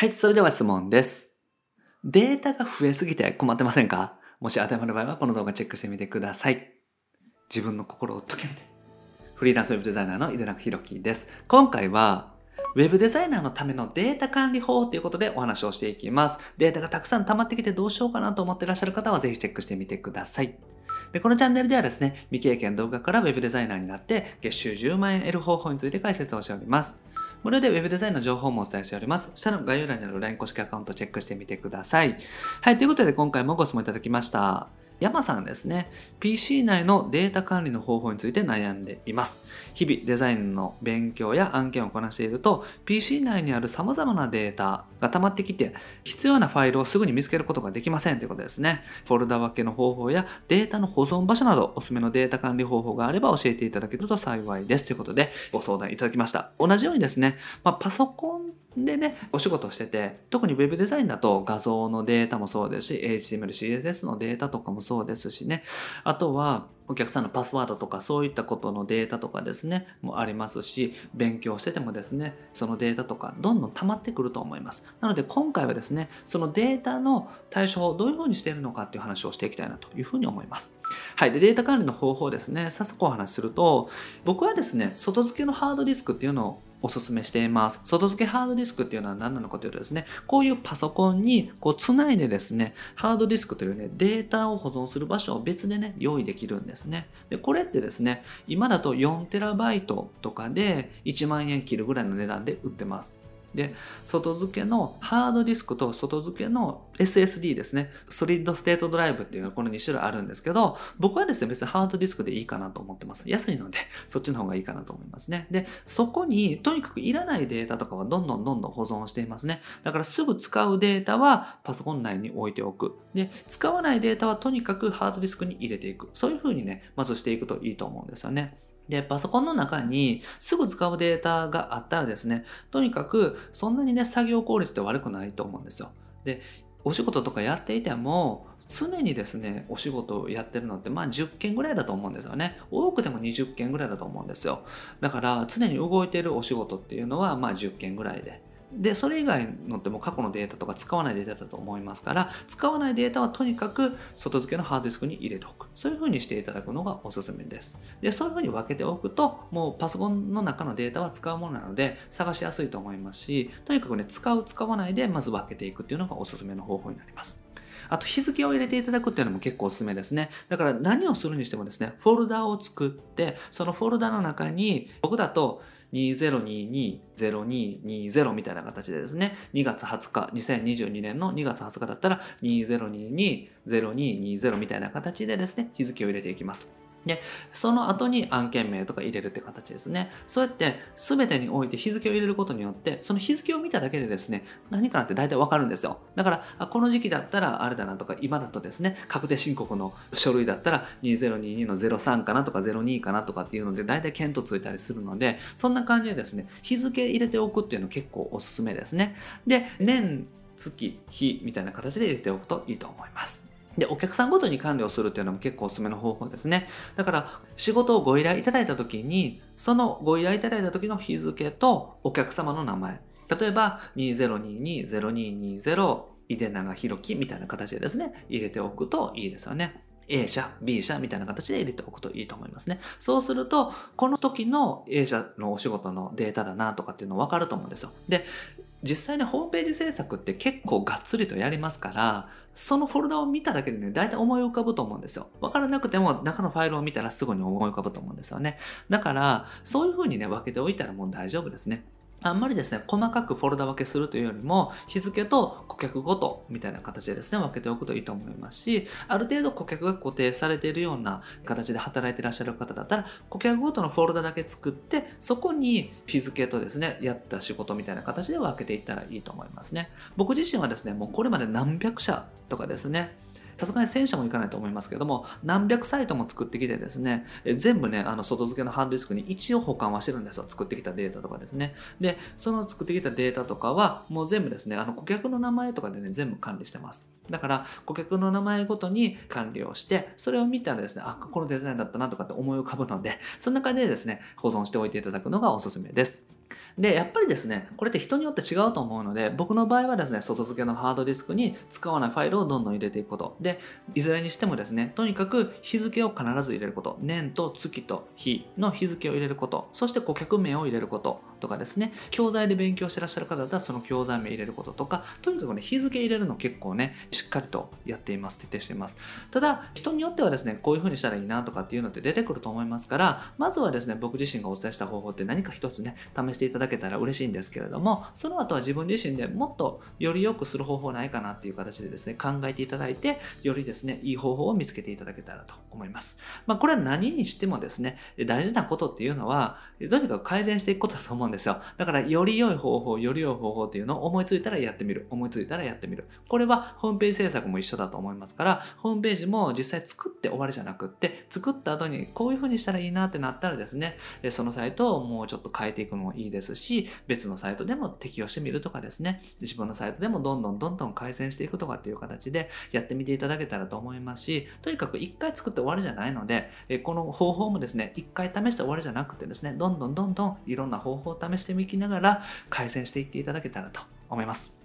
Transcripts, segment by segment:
はい、それでは質問です。データが増えすぎて困ってませんか？もし当てはまる場合はこの動画チェックしてみてください。自分の心を解けて。フリーランスウェブデザイナーの井出中弘樹です。今回は、ウェブデザイナーのためのデータ管理法ということでお話をしていきます。データがたくさん溜まってきてどうしようかなと思っていらっしゃる方はぜひチェックしてみてください。で、このチャンネルではですね、未経験動画からウェブデザイナーになって月収10万円得る方法について解説をしております。無料で Web デザインの情報もお伝えしております。下の概要欄にある LINE 公式アカウントをチェックしてみてください。はい、ということで今回もご質問いただきました。山さんですね。PC 内のデータ管理の方法について悩んでいます。日々デザインの勉強や案件をこなしていると、PC 内にある様々なデータが溜まってきて、必要なファイルをすぐに見つけることができませんということですね。フォルダ分けの方法やデータの保存場所など、おすすめのデータ管理方法があれば教えていただけると幸いです。ということで、ご相談いただきました。同じようにですね、まあ、パソコンでね、お仕事してて、特に Web デザインだと画像のデータもそうですし、HTML、CSS のデータとかもそうですしね、あとはお客さんのパスワードとかそういったことのデータとかですね、もありますし、勉強しててもですね、そのデータとかどんどん溜まってくると思います。なので今回はですね、そのデータの対処法をどういうふうにしているのかっていう話をしていきたいなというふうに思います。はい。で、データ管理の方法ですね、早速お話しすると、僕はですね、外付けのハードディスクっていうのをおすすめしています。外付けハードディスクっていうのは何なのかというとですね、こういうパソコンにこうつないでですね、ハードディスクというね、データを保存する場所を別でね、用意できるんですね。で、これってですね、今だと 4TB とかで1万円切るぐらいの値段で売ってます。で、外付けのハードディスクと外付けの SSD ですね。ソリッドステートドライブっていうのはこの2種類あるんですけど、僕はですね、別にハードディスクでいいかなと思ってます。安いので、そっちの方がいいかなと思いますね。で、そこにとにかくいらないデータとかはどんどんどんどん保存していますね。だからすぐ使うデータはパソコン内に置いておく。で、使わないデータはとにかくハードディスクに入れていく。そういう風にね、まずしていくといいと思うんですよね。で、パソコンの中にすぐ使うデータがあったらですね、とにかくそんなにね、作業効率って悪くないと思うんですよ。で、お仕事とかやっていても、常にですね、お仕事をやってるのって、まあ10件ぐらいだと思うんですよね。多くても20件ぐらいだと思うんですよ。だから、常に動いてるお仕事っていうのは、まあ10件ぐらいで。で、それ以外のっても過去のデータとか使わないデータだと思いますから、使わないデータはとにかく外付けのハードディスクに入れておく。そういう風にしていただくのがおすすめです。で、そういう風に分けておくと、もうパソコンの中のデータは使うものなので、探しやすいと思いますし、とにかくね、使う、使わないで、まず分けていくっていうのがおすすめの方法になります。あと日付を入れていただくっていうのも結構おすすめですね。だから何をするにしてもですね、フォルダを作って、そのフォルダの中に、僕だと2022-0220みたいな形でですね、2月20日、2022年の2月20日だったら2022-0220みたいな形でですね、日付を入れていきます。で、その後に案件名とか入れるって形ですね。そうやって全てにおいて日付を入れることによって、その日付を見ただけでですね、何かなって大体わかるんですよ。だから、この時期だったらあれだなとか、今だとですね、確定申告の書類だったら2022の03かなとか02かなとかっていうので、大体検討ついたりするので、そんな感じでですね、日付入れておくっていうの結構おすすめですね。で、年、月、日みたいな形で入れておくといいと思います。で、お客さんごとに管理をするっていうのも結構おすすめの方法ですね。だから、仕事をご依頼いただいたときに、そのご依頼いただいた時の日付とお客様の名前。例えば、2022-0220、井出長弘樹みたいな形でですね、入れておくといいですよね。A 社、B 社みたいな形で入れておくといいと思いますね。そうすると、この時の A 社のお仕事のデータだなとかっていうの分かると思うんですよ。で、実際ね、ホームページ制作って結構がっつりとやりますから、そのフォルダを見ただけでね、大体思い浮かぶと思うんですよ。わからなくても中のファイルを見たらすぐに思い浮かぶと思うんですよね。だから、そういう風にね、分けておいたらもう大丈夫ですね。あんまりですね、細かくフォルダ分けするというよりも、日付と顧客ごとみたいな形でですね、分けておくといいと思いますし、ある程度顧客が固定されているような形で働いていらっしゃる方だったら、顧客ごとのフォルダだけ作って、そこに日付とですね、やった仕事みたいな形で分けていったらいいと思いますね。僕自身はですね、もうこれまで何百社とかですね、さすがに1000社もいかないと思いますけども、何百サイトも作ってきてですね、全部ね、あの外付けのハードディスクに一応保管はしてるんですよ。作ってきたデータとかですね。で、その作ってきたデータとかは、もう全部ですね、あの顧客の名前とかでね、全部管理してます。だから、顧客の名前ごとに管理をして、それを見たらですね、あ、このデザインだったなとかって思い浮かぶので、そんな感じでですね、保存しておいていただくのがおすすめです。で、やっぱりですね、これって人によって違うと思うので、僕の場合はですね、外付けのハードディスクに使わないファイルをどんどん入れていくこと。で、いずれにしてもですね、とにかく日付を必ず入れること。年と月と日の日付を入れること。そして顧客名を入れること。とかですね、教材で勉強してらっしゃる方だったらその教材名入れることとか、とにかくね、日付入れるの結構ね、しっかりとやっています。徹底しています。ただ、人によってはですね、こういう風にしたらいいなとかっていうのって出てくると思いますから、まずはですね、僕自身がお伝えした方法って何か一つね、試してしていただけたら嬉しいんですけれども、その後は自分自身でもっとより良くする方法ないかなっていう形でですね、考えていただいて、よりですね、いい方法を見つけていただけたらと思います。まあ、これは何にしてもですね、大事なことっていうのは、とにかく改善していくことだと思うんですよ。だから、より良い方法、より良い方法っていうのを思いついたらやってみる。思いついたらやってみる。これはホームページ制作も一緒だと思いますから、ホームページも実際作って終わりじゃなくって、作った後にこういう風にしたらいいなってなったらですね、そのサイトをもうちょっと変えていくのもいいですし、別のサイトでも適用してみるとかですね、自分のサイトでもどんどんどんどん改善していくとかっていう形でやってみていただけたらと思いますし、とにかく1回作って終わりじゃないので、この方法もですね、一回試して終わりじゃなくてですね、どんどんどんどんいろんな方法を試してみきながら改善していっていただけたらと思います。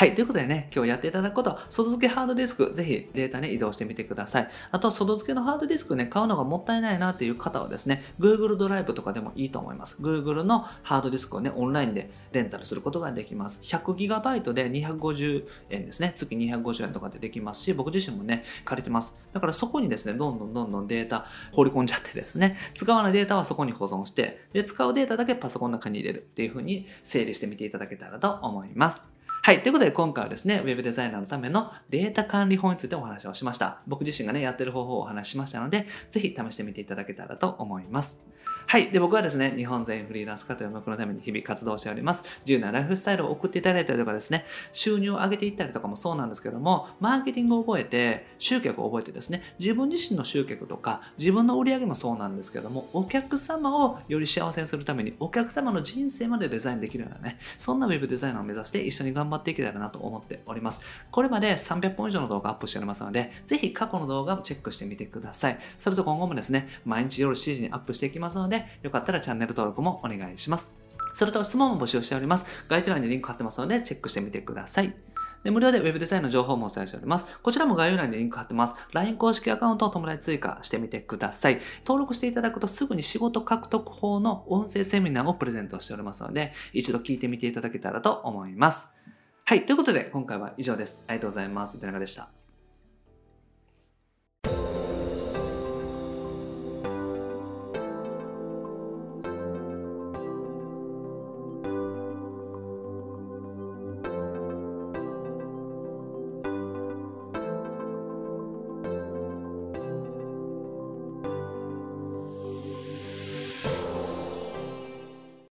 はい。ということでね、今日やっていただくことは、外付けハードディスク、ぜひデータね、移動してみてください。あと、外付けのハードディスクね、買うのがもったいないなっていう方はですね、Google ドライブとかでもいいと思います。Google のハードディスクをね、オンラインでレンタルすることができます。100GB で250円ですね。月250円とかでできますし、僕自身もね、借りてます。だからそこにですね、どんどんどんどんデータ放り込んじゃってですね、使わないデータはそこに保存して、で、使うデータだけパソコンの中に入れるっていう風に整理してみていただけたらと思います。はい。ということで今回はですね、ウェブデザイナーのためのデータ管理法についてお話をしました。僕自身がね、やってる方法をお話ししましたので、ぜひ試してみていただけたらと思います。はい。で、僕はですね、日本全員フリーランス化という目のために日々活動しております。自由なライフスタイルを送っていただいたりとかですね、収入を上げていったりとかもそうなんですけども、マーケティングを覚えて、集客を覚えてですね、自分自身の集客とか、自分の売り上げもそうなんですけども、お客様をより幸せにするために、お客様の人生までデザインできるようなね、そんなウェブデザイナーを目指して一緒に頑張っていけたらなと思っております。これまで300本以上の動画アップしておりますので、ぜひ過去の動画をチェックしてみてください。それと今後もですね、毎日夜7時にアップしていきますので、よかったらチャンネル登録もお願いします。それと質問も募集しております。概要欄にリンク貼ってますので、チェックしてみてください。で無料で Web デザインの情報もお伝えしております。こちらも概要欄にリンク貼ってます。LINE 公式アカウントを友達追加してみてください。登録していただくとすぐに仕事獲得法の音声セミナーをプレゼントしておりますので、一度聞いてみていただけたらと思います。はい。ということで、今回は以上です。ありがとうございます。田中でした？